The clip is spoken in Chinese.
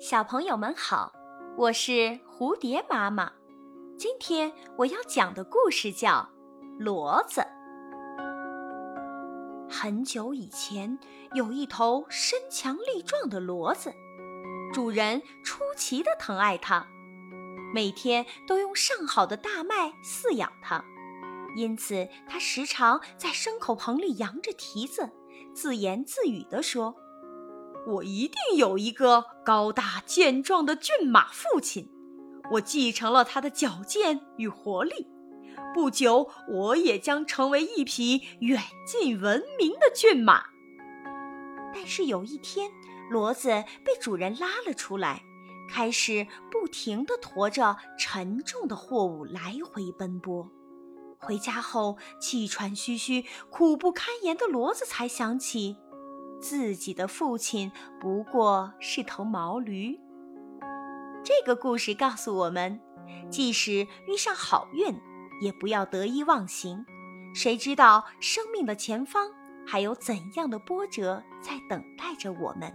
小朋友们好，我是蝴蝶妈妈。今天我要讲的故事叫《骡子》。很久以前，有一头身强力壮的骡子，主人出奇的疼爱它，每天都用上好的大麦饲养它，因此它时常在牲口棚里扬着蹄子，自言自语地说。我一定有一个高大健壮的骏马父亲，我继承了他的矫健与活力。不久，我也将成为一匹远近闻名的骏马。但是有一天，骡子被主人拉了出来，开始不停地驮着沉重的货物来回奔波。回家后，气喘吁吁、苦不堪言的骡子才想起。自己的父亲不过是头毛驴。这个故事告诉我们，即使遇上好运，也不要得意忘形。谁知道生命的前方还有怎样的波折在等待着我们？